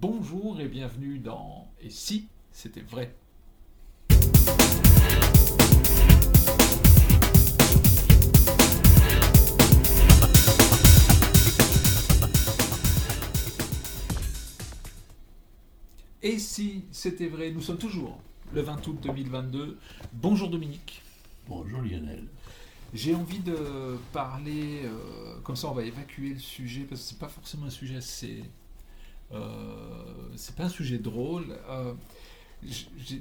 bonjour et bienvenue dans Et si c'était vrai? Et si c'était vrai, nous sommes toujours le 20 août 2022. Bonjour Dominique. Bonjour Lionel. J'ai envie de parler, euh, comme ça on va évacuer le sujet, parce que c'est pas forcément un sujet assez. Euh, c'est pas un sujet drôle. Euh,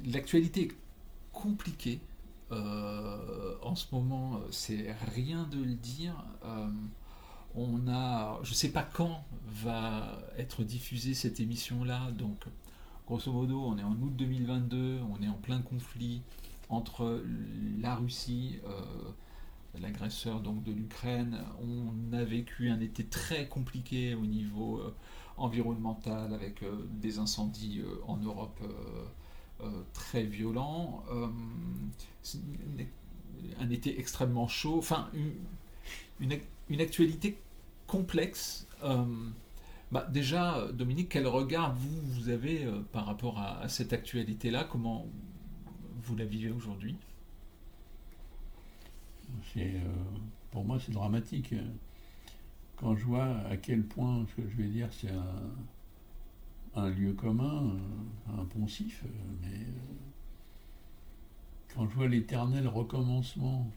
l'actualité est compliquée. en ce moment, c'est rien de le dire. on a, je sais pas quand va être diffusée cette émission-là, donc grosso modo, on est en août 2022, on est en plein conflit entre la Russie, euh, l'agresseur donc de l'Ukraine. On a vécu un été très compliqué au niveau euh, environnemental avec euh, des incendies en Europe très violents. un été extrêmement chaud, enfin une, actualité complexe. Bah, déjà, Dominique, quel regard vous, vous avez euh, par rapport à, cette actualité-là? Comment vous la vivez aujourd'hui? Euh, Pour moi, c'est dramatique. Quand je vois à quel point, ce que je vais dire, c'est un, lieu commun, un, poncif, mais euh, quand je vois l'éternel recommencement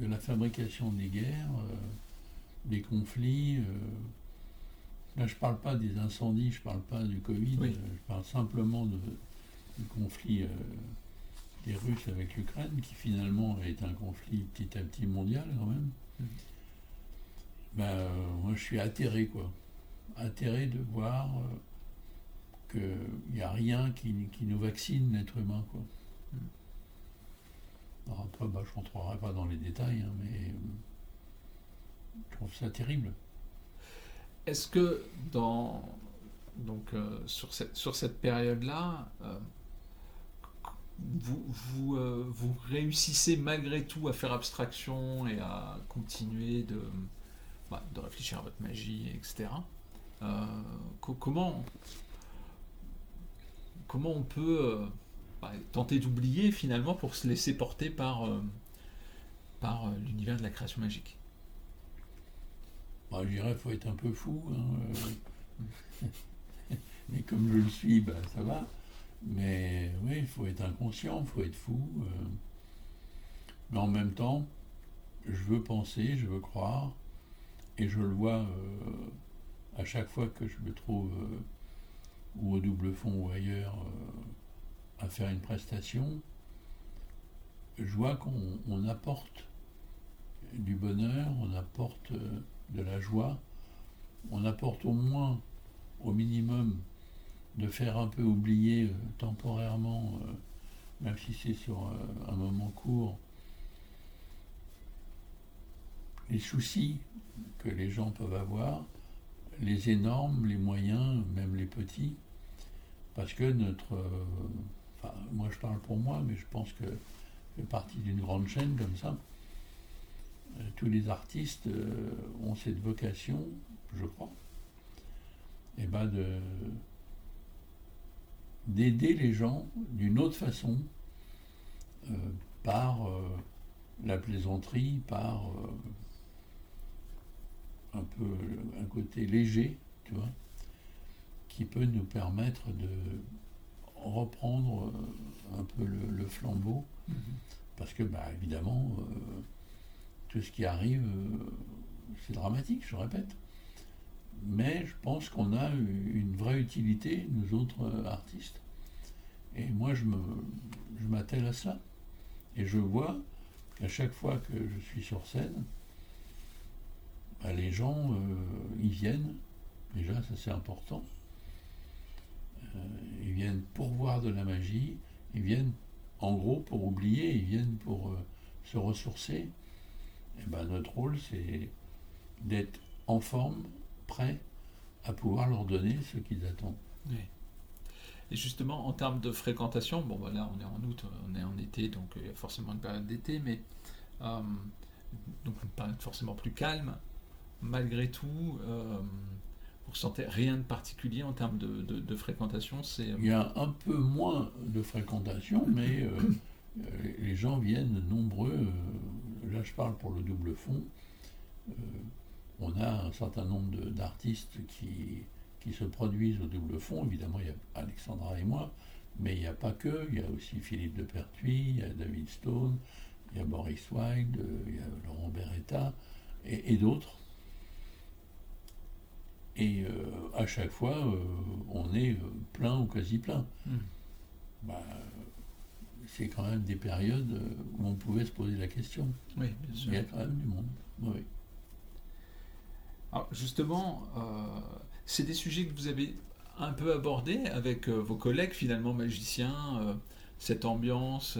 de la fabrication des guerres, des conflits, Là, je ne parle pas des incendies, je ne parle pas du Covid, euh, je parle simplement du conflit euh, des Russes avec l'Ukraine, qui finalement est un conflit petit à petit mondial quand même. Ben, euh, moi, je suis atterré, quoi. Atterré de voir qu'il n'y a rien qui, nous vaccine l'être humain, quoi. Mm. après, bah, je rentrerai pas dans les détails, hein, mais je trouve ça terrible. Est-ce que dans, donc, euh, sur, cette, sur cette période-là, euh, euh, vous, réussissez malgré tout à faire abstraction et à continuer de, bah, réfléchir à votre magie, etc. comment, comment on peut bah, tenter d'oublier finalement pour se laisser porter par, l'univers de la création magique? Bah, je dirais qu'il faut être un peu fou. Hein, euh. mais comme je le suis, ça va. Mais oui, il faut être inconscient, il faut être fou. Euh. Mais en même temps, je veux penser, je veux croire, et je le vois euh, à chaque fois que je me trouve ou au double fond ou ailleurs à faire une prestation, je vois qu'on apporte du bonheur, on apporte de la joie, on apporte au moins, au minimum, de faire un peu oublier euh, temporairement, euh, même si c'est sur euh, un moment court, les soucis que les gens peuvent avoir, les énormes, les moyens, même les petits, parce que notre... enfin, moi je parle pour moi, mais je pense que je fais partie d'une grande chaîne comme ça. Tous les artistes ont cette vocation, je crois, et eh ben de d'aider les gens d'une autre façon, euh, par la plaisanterie, par un peu un côté léger, tu vois, qui peut nous permettre de reprendre un peu le, flambeau, mm-hmm. parce que, bah, évidemment, tout ce qui arrive, euh, c'est dramatique, je répète. Mais je pense qu'on a une vraie utilité, nous autres euh, artistes. Et moi, je m'attelle à cela. Et je vois qu'à chaque fois que je suis sur scène, bah, les gens, euh, ils viennent. Déjà, ça c'est important. ils viennent pour voir de la magie. Ils viennent, en gros, pour oublier. Ils viennent pour se ressourcer. Eh ben, notre rôle, c'est d'être en forme, prêt à pouvoir leur donner ce qu'ils attendent. Et justement, en termes de fréquentation, bon, voilà, bah, on est en août, on est en été, donc il y a forcément une période d'été, mais euh, donc une période forcément plus calme. Malgré tout, euh, vous ressentez rien de particulier en termes de, de- de fréquentation C'est Il y a un peu moins de fréquentation, mais euh, euh, les gens viennent nombreux. euh, là, je parle pour le double fond. On a un certain nombre d'artistes qui, qui se produisent au double fond. Évidemment, il y a Alexandra et moi, mais il n'y a pas que. Il y a aussi Philippe de Pertuis, il y a David Stone, il y a Boris Wilde, il y a Laurent Beretta et, et d'autres. Et euh, à chaque fois, euh, on est euh, plein ou quasi plein. Mm. Bah, c'est quand même des périodes où on pouvait se poser la question. Oui, bien sûr. Il y a quand même du monde. Oui. Alors justement, euh, c'est des sujets que vous avez un peu abordés avec euh, vos collègues finalement magiciens, euh, cette ambiance,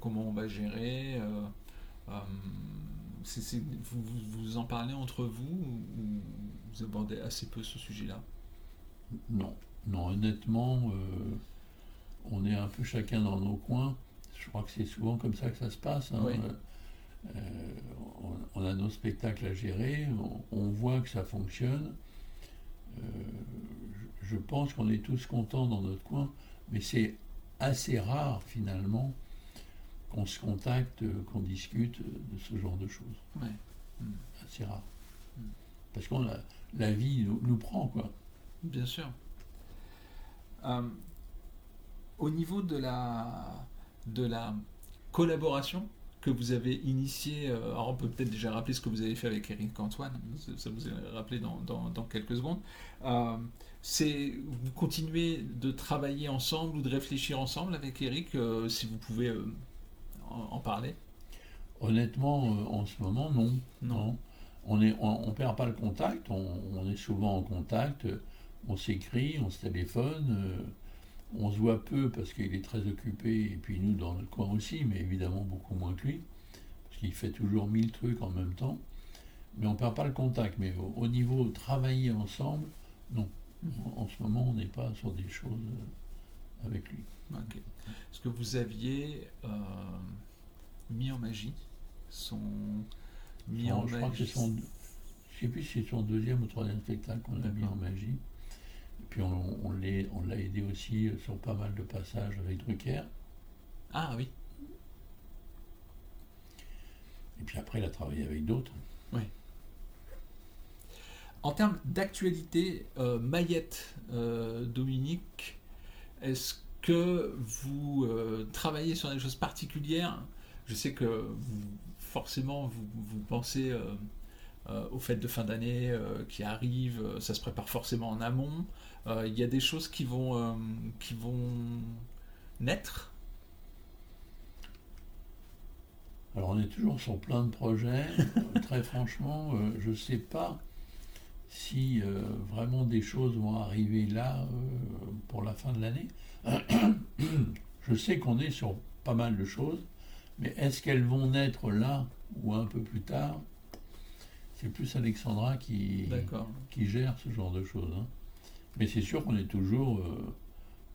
comment on va gérer. vous, en parlez entre vous ou vous abordez assez peu ce sujet-là? Non, non, honnêtement, on est un peu chacun dans nos coins. Je crois que c'est souvent comme ça que ça se passe. hein. Oui. Euh, on, a nos spectacles à gérer, on, on voit que ça fonctionne. Euh, je, pense qu'on est tous contents dans notre coin, mais c'est assez rare finalement qu'on se contacte, euh, qu'on discute de ce genre de choses. Ouais. Assez rare. Mm. Parce que la vie nous, nous prend, quoi. Bien sûr. Euh, au niveau de la, de la collaboration que vous avez initiée, euh, alors on peut peut-être déjà rappeler ce que vous avez fait avec Eric Antoine, ça- vous est rappelé dans, dans- dans quelques secondes. Euh, c'est vous continuez de travailler ensemble ou de réfléchir ensemble avec Eric, euh, si vous pouvez euh, en, en parler? Honnêtement, en ce moment, non. Non. On ne on, on perd pas le contact, on, on est souvent en contact, on s'écrit, on se téléphone, on se voit peu parce qu'il est très occupé, et puis nous dans le coin aussi, mais évidemment beaucoup moins que lui, parce qu'il fait toujours mille trucs en même temps. Mais on perd pas le contact, mais au, au niveau travailler ensemble, non. En, ce moment, on n'est pas sur des choses euh, avec lui. Est-ce que vous aviez euh, mis en magie son mis Non, en je crois que c'est magie son, je sais plus si c'est son deuxième ou troisième spectacle qu'on a mis en magie. Et puis on, l'a aidé aussi euh, sur pas mal de passages avec Drucker. Ah oui. Et puis après, il a travaillé avec d'autres. En termes d'actualité, euh, Mayette, euh, Dominique, est-ce que vous euh, travaillez sur des choses particulières? Je sais que vous, forcément, vous, vous pensez aux fêtes de fin d'année qui arrivent, ça se prépare forcément en amont. Euh, Il y a des choses qui vont, euh, qui vont naître Alors on est toujours sur plein de projets. Euh, Très franchement, euh, je ne sais pas si euh, vraiment des choses vont arriver là euh, pour la fin de l'année. je sais qu'on est sur pas mal de choses, mais est-ce qu'elles vont naître là ou un peu plus tard? C'est plus Alexandra qui gère ce genre de choses. hein. Mais c'est sûr qu'on est toujours euh,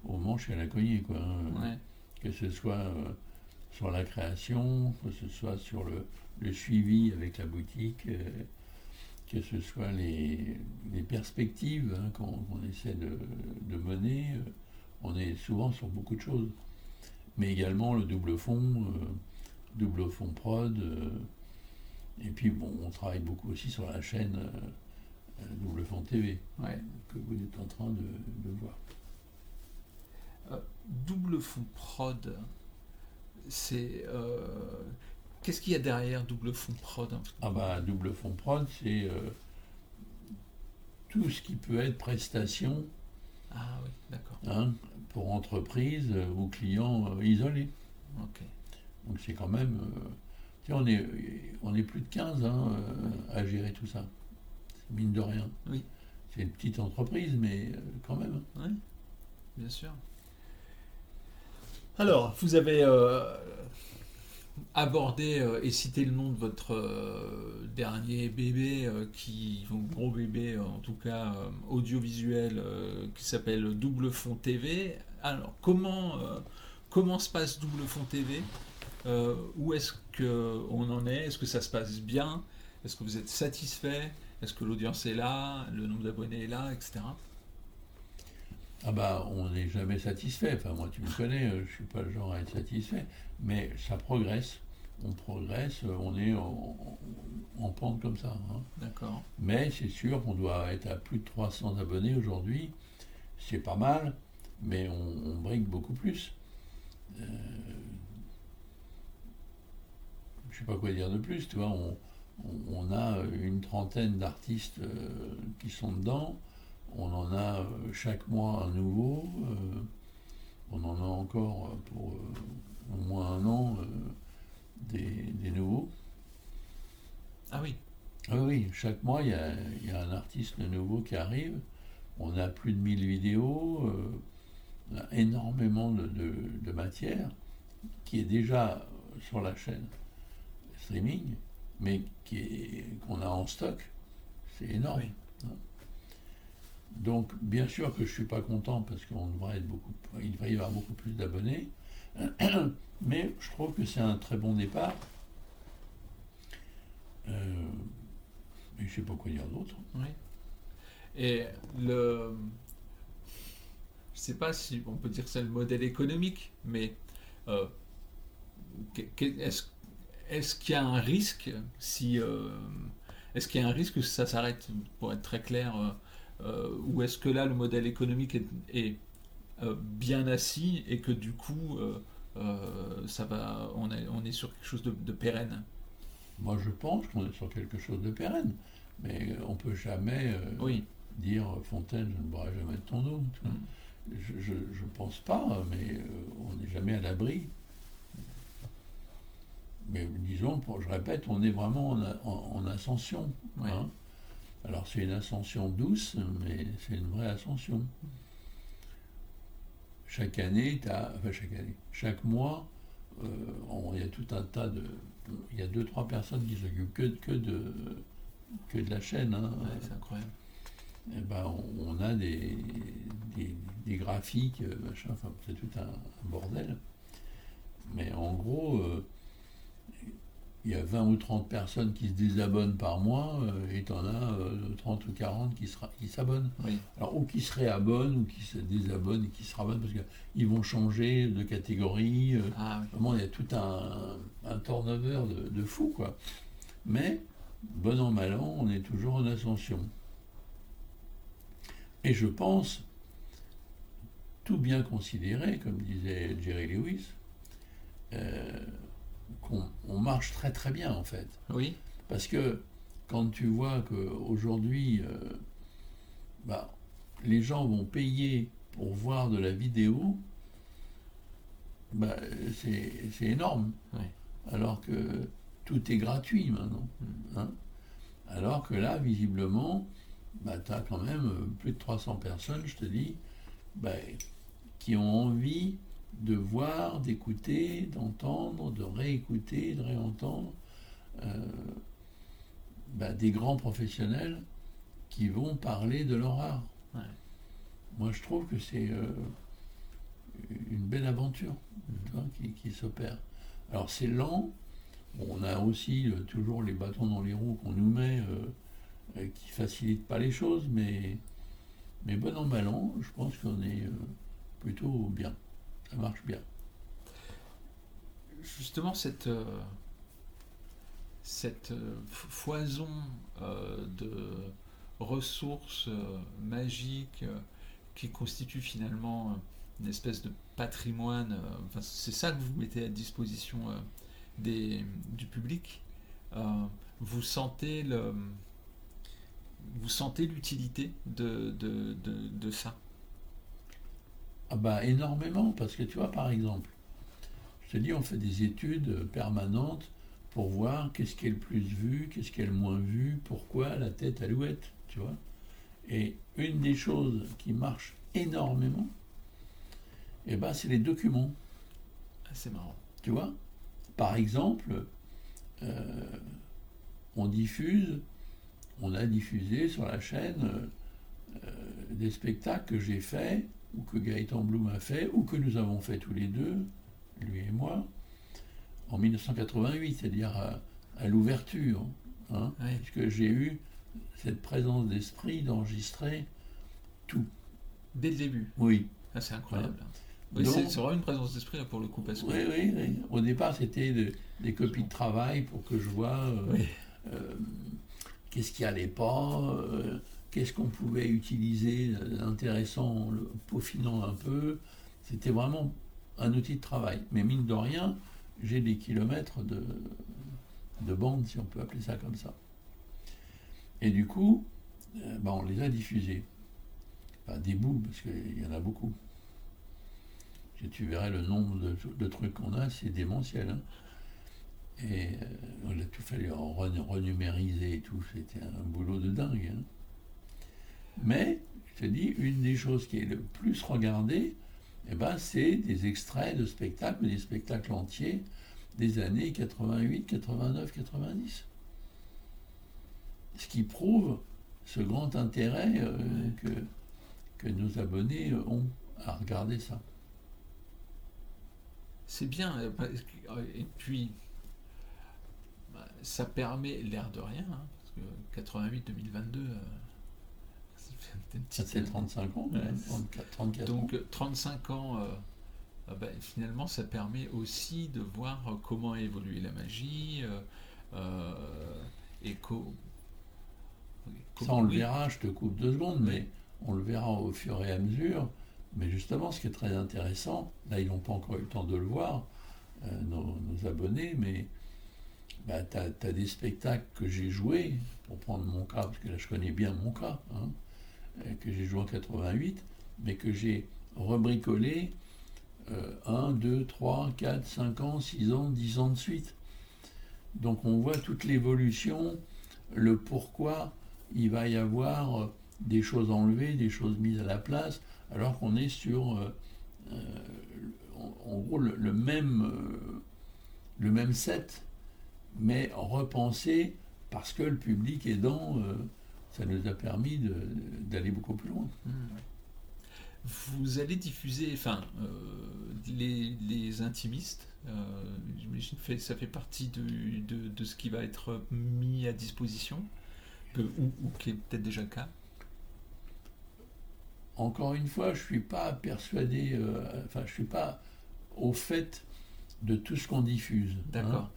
au manche et à la cognée, quoi. hein. Ouais. Que ce soit euh, sur la création, que ce soit sur le, le suivi avec la boutique, euh, que ce soit les, les perspectives hein, qu'on essaie de, de mener. euh, on est souvent sur beaucoup de choses. Mais également le double fond, double fond prod. et puis bon, on travaille beaucoup aussi sur la chaîne Double Fond TV Ouais. que vous êtes en train de, de voir. Double fond prod, c'est. euh, Qu'est-ce qu'il y a derrière double fond prod Ah bah double fond prod, c'est euh, tout ce qui peut être prestation Ah oui, d'accord. hein, pour entreprise euh, ou clients euh, isolés. Ok. Donc c'est quand même, euh, on est, on est plus de 15 hein, euh, à gérer tout ça. Mine de rien. Oui. C'est une petite entreprise, mais euh, quand même. Oui, bien sûr. Alors, vous avez euh, abordé euh, et cité le nom de votre euh, dernier bébé, euh, qui, gros bébé en tout cas euh, audiovisuel, euh, qui s'appelle Double Fond TV. Alors, comment, euh, comment se passe Double Fond TV Euh, Où est-ce qu'on en est? Est-ce que ça se passe bien? Est-ce que vous êtes satisfait? Est-ce que l'audience est là, le nombre d'abonnés est là, etc. Ah bah, on n'est jamais satisfait. Enfin, moi, tu me connais, euh, je suis pas le genre à être satisfait. Mais ça progresse. On progresse, on est en, pente comme ça. Hein. D'accord. Mais c'est sûr qu'on doit être à plus de 300 abonnés aujourd'hui. C'est pas mal, mais on, brique beaucoup plus. Euh, je sais pas quoi dire de plus, tu vois. On, a une trentaine d'artistes euh, qui sont dedans. On en a euh, chaque mois un nouveau. Euh, on en a encore pour au moins un an des, nouveaux. Ah oui. Ah oui, chaque mois, il y, a, un artiste nouveau qui arrive. On a plus de 1000 vidéos, on a énormément de, matière qui est déjà sur la chaîne streaming, mais qu'on a en stock. C'est énorme. Hein. Donc, bien sûr que je ne suis pas content parce qu'on devrait être beaucoup, il devrait y avoir beaucoup plus d'abonnés, mais je trouve que c'est un très bon départ. Euh, je ne sais pas quoi dire d'autre. Oui. Et le, je ne sais pas si on peut dire que c'est le modèle économique, mais euh, est-ce est qu'il y a un risque si euh, est-ce qu'il y a un risque que ça s'arrête pour être très clair euh, ou est-ce que là le modèle économique est, euh, bien assis et que du coup euh, ça va, on est, on est sur quelque chose de, pérenne? Moi je pense qu'on est sur quelque chose de pérenne, mais on peut jamais dire Fontaine, je ne boirai jamais de ton eau. Mm. Je ne pense pas, mais on n'est jamais à l'abri. Mais disons, je répète, on est vraiment en, ascension. Hein. Alors c'est une ascension douce, mais c'est une vraie ascension. Chaque année, as, enfin chaque année, chaque mois, euh, il y a tout un tas de, il y a deux trois personnes qui s'occupent que, que de que de la chaîne. Hein. c'est incroyable. Et eh ben, on, a des, des, graphiques, machin, enfin c'est tout un, bordel. Mais en gros, euh, il y a 20 ou 30 personnes qui se désabonnent par mois, euh, et tu en as 30 ou 40 qui, qui s'abonnent. Alors, ou qui se réabonnent, ou qui se désabonnent et qui se rabonnent, parce qu'ils vont changer de catégorie. Euh, ah Vraiment, il y a tout un, un turnover de, de, fou, quoi. Mais, bon an, mal an, on est toujours en ascension. Et je pense, tout bien considéré, comme disait Jerry Lewis, euh, qu'on marche très très bien en fait. Oui. Parce que quand tu vois qu'aujourd'hui, euh, bah, les gens vont payer pour voir de la vidéo, bah, c'est énorme. Alors que tout est gratuit maintenant. Mm. Hein. Alors que là, visiblement, bah, tu as quand même plus de 300 personnes, je te dis, bah, qui ont envie de voir, d'écouter, d'entendre, de réécouter, de réentendre euh, bah, des grands professionnels qui vont parler de leur art. Moi, je trouve que c'est euh, une belle aventure mm-hmm. qui, s'opère. Alors, c'est lent. On a aussi euh, toujours les bâtons dans les roues qu'on nous met qui facilitent pas les choses, mais, mais bon an, mal je pense qu'on est plutôt bien ça marche bien. Justement, cette, euh, cette euh, foison euh, de ressources magiques qui constitue finalement une espèce de patrimoine, c'est ça que vous mettez à disposition du public. vous sentez le, vous sentez l'utilité de ça? Ah bah énormément, parce que tu vois, par exemple, je te dis, on fait des études permanentes pour voir qu'est-ce qui est le plus vu, qu'est-ce qui est le moins vu, pourquoi la tête alouette, tu vois. Et une des choses qui marche énormément, eh ben, c'est les documents. Ah, c'est marrant. Tu vois Par exemple, euh, on diffuse, on a diffusé sur la chaîne euh, des spectacles que j'ai faits ou que Gaëtan Blum a fait, ou que nous avons fait tous les deux, lui et moi, en 1988, c'est-à-dire à, l'ouverture. Hein, Puisque j'ai eu cette présence d'esprit d'enregistrer tout. Dès le début. Oui. Ah, c'est incroyable. Oui, c'est c'est vraiment une présence d'esprit là, pour le coup parce que. Oui, oui, oui. Au départ, c'était de- des copies de travail pour que je vois euh, Oui. euh, qu'est-ce qui allait pas, euh, qu'est-ce qu'on pouvait utiliser d'intéressant le peaufinant un peu. C'était vraiment un outil de travail. Mais mine de rien, j'ai des kilomètres de, de bande, si on peut appeler ça comme ça. Et du coup, euh, ben, on les a diffusés. Enfin, des bouts, parce qu'il y en a beaucoup. Si tu verrais le nombre de, trucs qu'on a, c'est démentiel. hein. Et euh, il a tout fallu en re- renumériser et tout, c'était un boulot de dingue. hein. Mais, je te dis, une des choses qui est le plus regardée, eh ben, c'est des extraits de spectacles, des spectacles entiers des années 88, 89, 90. Ce qui prouve ce grand intérêt euh, que, que nos abonnés ont à regarder ça. C'est bien. euh, euh, Et puis, bah, ça permet l'air de rien, hein, parce que 88-2022, euh, fait 35 ans, Ouais. hein, 34, 34 ans. Donc euh, 35 ans, euh, euh, bah, finalement, ça permet aussi de voir euh, comment a évolué la magie euh, euh, et co- Ça, on le verra, je te coupe deux secondes, mais on le verra au fur et à mesure. Mais justement, ce qui est très intéressant, là, ils n'ont pas encore eu le temps de le voir, euh, nos, nos abonnés, mais bah, tu as, des spectacles que j'ai joués, pour prendre mon cas, parce que là, je connais bien mon cas, hein, euh, que j'ai joué en 88, mais que j'ai rebricolé euh, 1, 2, 3, 4, 5 ans, 6 ans, 10 ans de suite. Donc on voit toute l'évolution, le pourquoi il va y avoir euh, des choses enlevées, des choses mises à la place, alors qu'on est sur, euh, euh, en, gros, le, même, euh, le même set, mais repensé parce que le public aidant, euh, ça nous a permis d'aller beaucoup plus loin. Hmm. Vous allez diffuser, enfin, euh, les, les intimistes, euh, j'imagine que ça fait partie de, de, de ce qui va être mis à disposition, que- ou, ou qui est peut-être déjà le cas? Encore une fois, je ne suis pas persuadé, euh, enfin, je ne suis pas au fait de tout ce qu'on diffuse. hein. D'accord,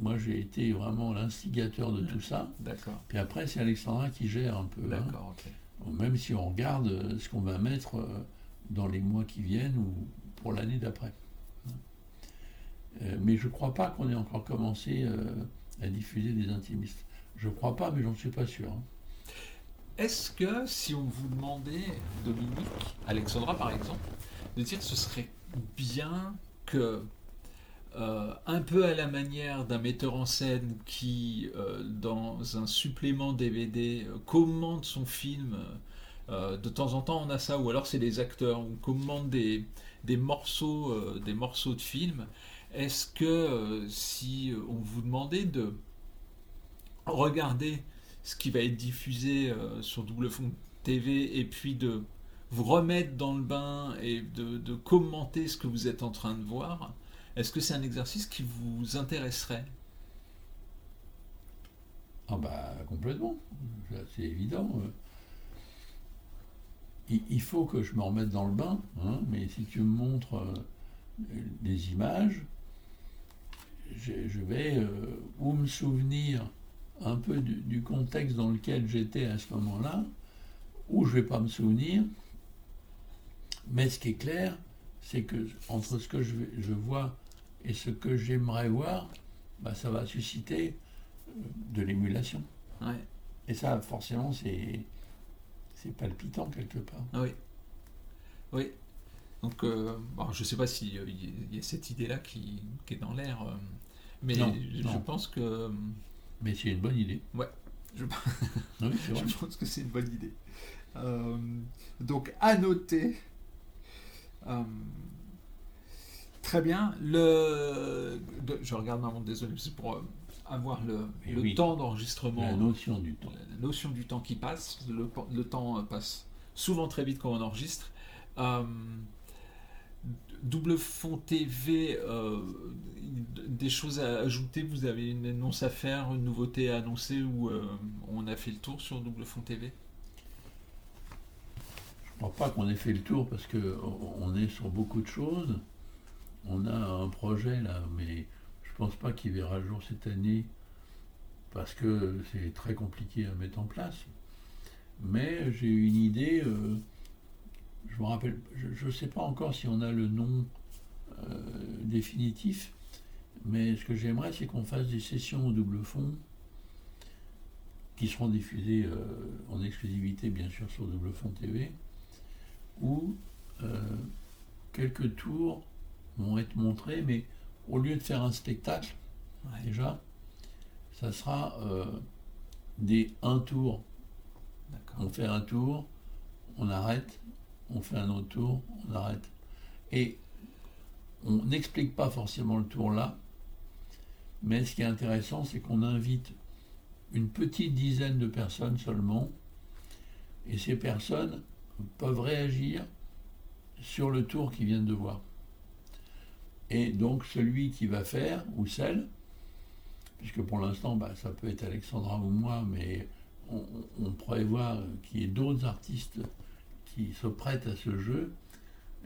moi, j'ai été vraiment l'instigateur de tout ça. d'accord, Puis après, c'est Alexandra qui gère un peu. hein. d'accord, ok. Même si on regarde euh, ce qu'on va mettre euh, dans les mois qui viennent ou pour l'année d'après. Euh, mais je ne crois pas qu'on ait encore commencé à diffuser des intimistes. Je ne crois pas, mais j'en suis pas sûr. hein. Est-ce que si on vous demandait, Dominique, Alexandra par exemple, de dire que ce serait bien que, euh, un peu à la manière d'un metteur en scène qui, euh, dans un supplément DVD, euh, commande son film, de temps en temps on a ça, ou alors c'est les acteurs, on commande des, morceaux, des morceaux de films. Est-ce que si on vous demandait de regarder ce qui va être diffusé sur Double Fond TV et puis de vous remettre dans le bain et de commenter ce que vous êtes en train de voir, est-ce que c'est un exercice qui vous intéresserait? Ah bah complètement, c'est évident. euh. Il, faut que je me remette dans le bain, hein, mais si tu me montres euh, des images, je, vais euh, ou me souvenir un peu du, contexte dans lequel j'étais à ce moment-là, ou je vais pas me souvenir. Mais ce qui est clair, c'est que entre ce que je vois et ce que j'aimerais voir, bah, ça va susciter euh, de l'émulation. Ouais. Et ça, forcément, c'est c'est palpitant quelque part. Ah oui. Oui. Donc, euh, bon, je ne sais pas s'il y a cette idée-là qui, qui est dans l'air, euh, mais Non, je, non. pense que Mais c'est une bonne idée. je, Oui. Je pense que c'est une bonne idée. Euh, donc, à noter. Très bien. Le, je regarde ma montre, désolé, c'est pour euh, avoir le, oui. temps d'enregistrement. La notion du temps. La notion du temps qui passe. Le, le temps euh, passe souvent très vite quand on enregistre. Euh, Double Fond TV, euh, des choses à ajouter? Vous avez une annonce à faire, une nouveauté à annoncer ou euh, on a fait le tour sur Double Fond TV Je crois pas qu'on ait fait le tour parce que on est sur beaucoup de choses. On a un projet là, mais je pense pas qu'il verra le jour cette année parce que c'est très compliqué à mettre en place. Mais j'ai une idée. euh, je me rappelle, je ne sais pas encore si on a le nom euh, définitif, mais ce que j'aimerais, c'est qu'on fasse des sessions au double fond qui seront diffusées euh, en exclusivité, bien sûr, sur Double Fond TV, où quelques tours vont être montrés, mais au lieu de faire un spectacle, Ouais. déjà, ça sera euh, des un tour on fait un tour, on arrête, on fait un autre tour, on arrête. Et on n'explique pas forcément le tour là, mais ce qui est intéressant, c'est qu'on invite une petite dizaine de personnes seulement, et ces personnes peuvent réagir sur le tour qu'ils viennent de voir. Et donc celui qui va faire, ou celle, puisque pour l'instant, bah, ça peut être Alexandra ou moi, mais on, on prévoit qu'il y ait d'autres artistes qui se prêtent à ce jeu.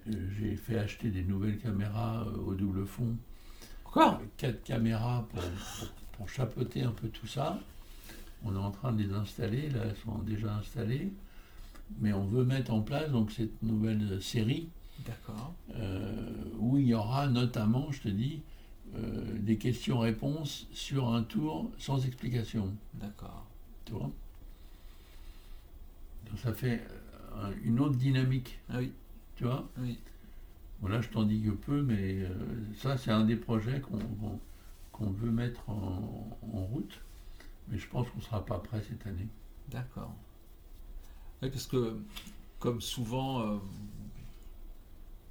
Euh, J'ai fait acheter des nouvelles caméras euh, au double fond, Encore quatre caméras pour, pour- pour chapeauter un peu tout ça. On est en train de les installer, là elles sont déjà installées, mais on veut mettre en place donc cette nouvelle série D'accord. euh, où il y aura notamment, je te dis, euh, des questions-réponses sur un tour sans explication. D'accord. Tu vois? Donc ça fait euh, une autre dynamique, Ah oui, tu vois? Oui. Voilà, je t'en dis que peu, mais euh, ça, c'est un des projets qu'on veut mettre en, en route. Mais je pense qu'on ne sera pas prêt cette année. D'accord. Oui, parce que, comme souvent, euh,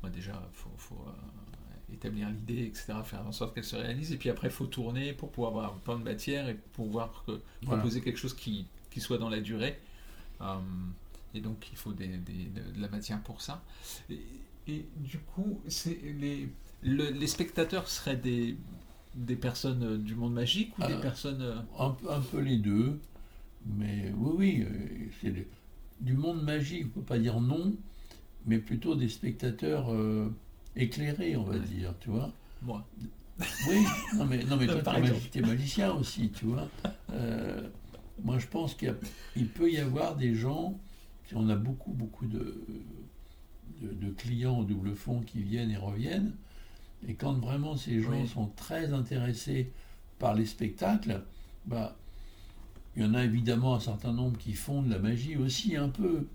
bah déjà, il faut, faut, euh, établir l'idée, etc., faire en sorte qu'elle se réalise, et puis après, il faut tourner pour pouvoir avoir plein de matière et pouvoir que- Voilà. proposer quelque chose qui, qui soit dans la durée. Euh, et donc, il faut des- des- de, la matière pour ça. Et, et du coup, les, le- les spectateurs seraient des, des personnes du monde magique ou des Euh, personnes... Un, peu- un peu les deux, mais oui, oui, c'est du monde magique, on ne peut pas dire non, mais plutôt des spectateurs euh, éclairés, on va Ouais. dire, tu vois moi Oui, non mais, non, mais toi, magi- t'es magicien aussi, tu vois. Euh, moi, je pense qu'il peut y avoir des gens, si on a beaucoup, beaucoup de, de, de clients au double fond qui viennent et reviennent, et quand vraiment ces gens Oui. sont très intéressés par les spectacles, bah, il y en a évidemment un certain nombre qui font de la magie aussi un peu,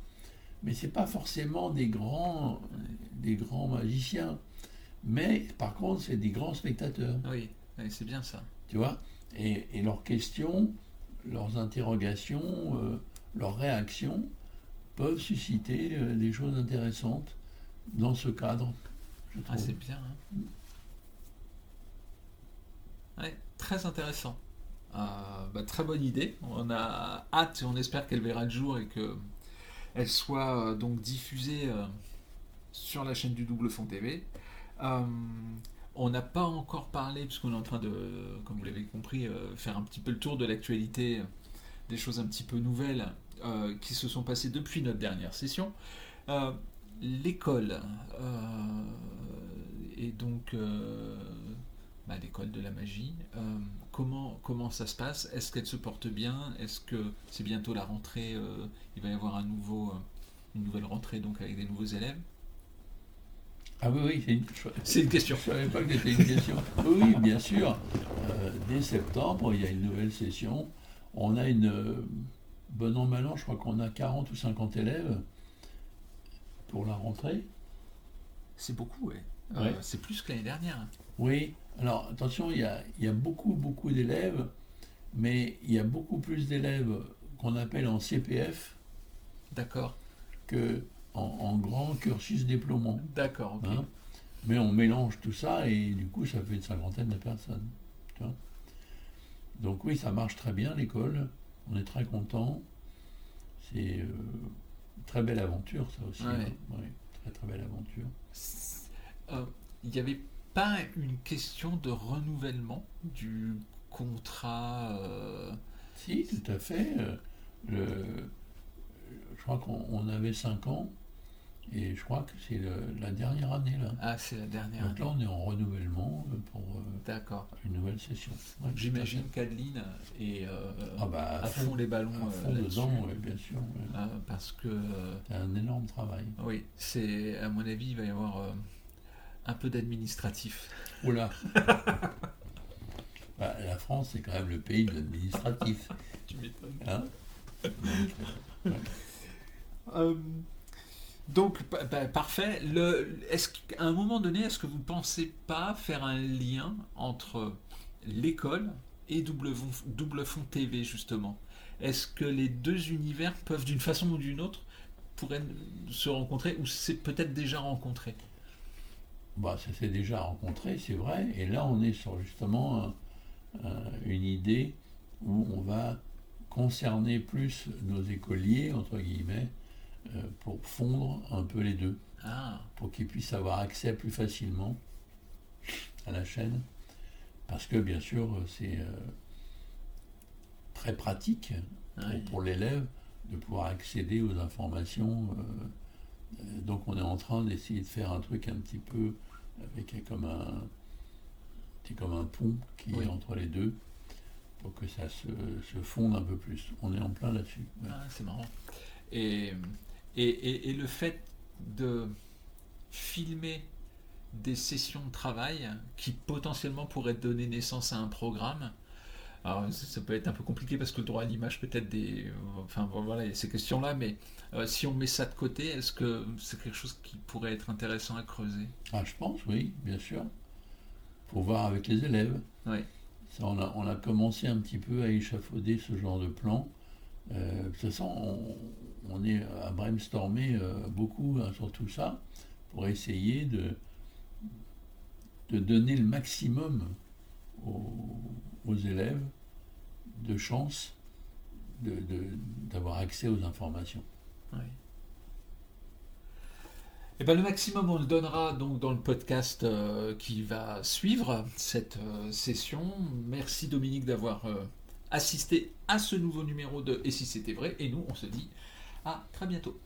mais c'est pas forcément des grands, des grands magiciens. Mais par contre, c'est des grands spectateurs, Oui, oui, c'est bien ça. tu vois? Et, et leurs questions, leurs interrogations, euh, leurs réactions peuvent susciter euh, des choses intéressantes dans ce cadre, je Ah, c'est bien. hein. Ouais, très intéressant. Euh, bah, très bonne idée. On a hâte et on espère qu'elle verra le jour et que elle soit euh, donc diffusée euh, sur la chaîne du Double Fond TV. Euh, on n'a pas encore parlé, puisqu'on est en train de, comme vous l'avez compris, faire un petit peu le tour de l'actualité, des choses un petit peu nouvelles qui se sont passées depuis notre dernière session. L'école, et donc bah, l'école de la magie, comment, comment ça se passe? Est-ce qu'elle se porte bien? Est-ce que c'est bientôt la rentrée euh, Il va y avoir un nouveau, euh, une nouvelle rentrée donc avec des nouveaux élèves? Ah oui, oui, c'est une... je- C'est une question. Je savais pas que c'était une question. Oui, oui, bien sûr. Euh, dès septembre, il y a une nouvelle session. On a une. euh, bon an, mal an, je crois qu'on a 40 ou 50 élèves pour la rentrée. C'est beaucoup, ouais. Ouais. Euh, c'est plus que l'année dernière. Oui, alors attention, il y a, il y a beaucoup, beaucoup d'élèves, mais il y a beaucoup plus d'élèves qu'on appelle en CPF D'accord. que en, en grand cursus diplômant. D'accord, ok. Hein Mais on mélange tout ça et du coup, ça fait une cinquantaine de personnes. tu vois. Donc oui, ça marche très bien l'école. On est très content. C'est euh, une très belle aventure, ça aussi. Ouais. hein. Ouais, très très belle aventure. Euh, il n'y avait pas une question de renouvellement du contrat euh, Si, tout à fait. euh, le- je crois qu'on avait 5 ans et je crois que c'est la dernière année là. Ah, c'est la dernière. Donc là, on est en renouvellement pour euh, une nouvelle session. Ouais, J'imagine qu'Adeline est euh, Ah bah, à fond les ballons à fond dedans, bien sûr. parce que, C'est un énorme travail. oui, c'est à mon avis, il va y avoir un peu d'administratif. Oula Bah, La France, c'est quand même le pays de l'administratif. Tu m'étonnes. Hein? Donc, Euh, donc, pa- pa- parfait. Le, est-ce qu'à un moment donné, est-ce que vous ne pensez pas faire un lien entre l'école et Double Fond, Double Fond TV, justement? Est-ce que les deux univers peuvent, d'une façon ou d'une autre, pourraient se rencontrer ou c'est peut-être déjà rencontré? Bah, ça s'est déjà rencontré, c'est vrai. Et là, on est sur justement un- un- une idée où on va concerner plus nos écoliers, entre guillemets, euh, pour fondre un peu les deux, Ah, pour qu'ils puissent avoir accès plus facilement à la chaîne. Parce que, bien sûr, c'est euh, très pratique pour, oui. pour l'élève de pouvoir accéder aux informations. euh, euh, donc on est en train d'essayer de faire un truc un petit peu avec comme un, comme un pont qui Oui. est entre les deux pour que ça se, se fonde un peu plus. On est en plein là-dessus. ouais. Ah, c'est marrant. Et, et, et- et le fait de filmer des sessions de travail qui potentiellement pourraient donner naissance à un programme. Alors, ça, peut être un peu compliqué parce que le droit à l'image peut-être des. Enfin, voilà, il y a ces questions-là, mais euh, si on met ça de côté, est-ce que c'est quelque chose qui pourrait être intéressant à creuser? Ah, je pense, oui, bien sûr. Pour voir avec les élèves. Oui. Ça, on, a, on a commencé un petit peu à échafauder ce genre de plan. Euh, de toute façon, on, on est à brainstormer euh, beaucoup hein, sur tout ça pour essayer de, de donner le maximum aux, aux élèves de chances de- de- d'avoir accès aux informations. Eh ben, le maximum, on le donnera donc dans le podcast euh, qui va suivre cette euh, session. Merci Dominique d'avoir euh, assisté à ce nouveau numéro de Et si c'était vrai? Et nous, on se dit à très bientôt.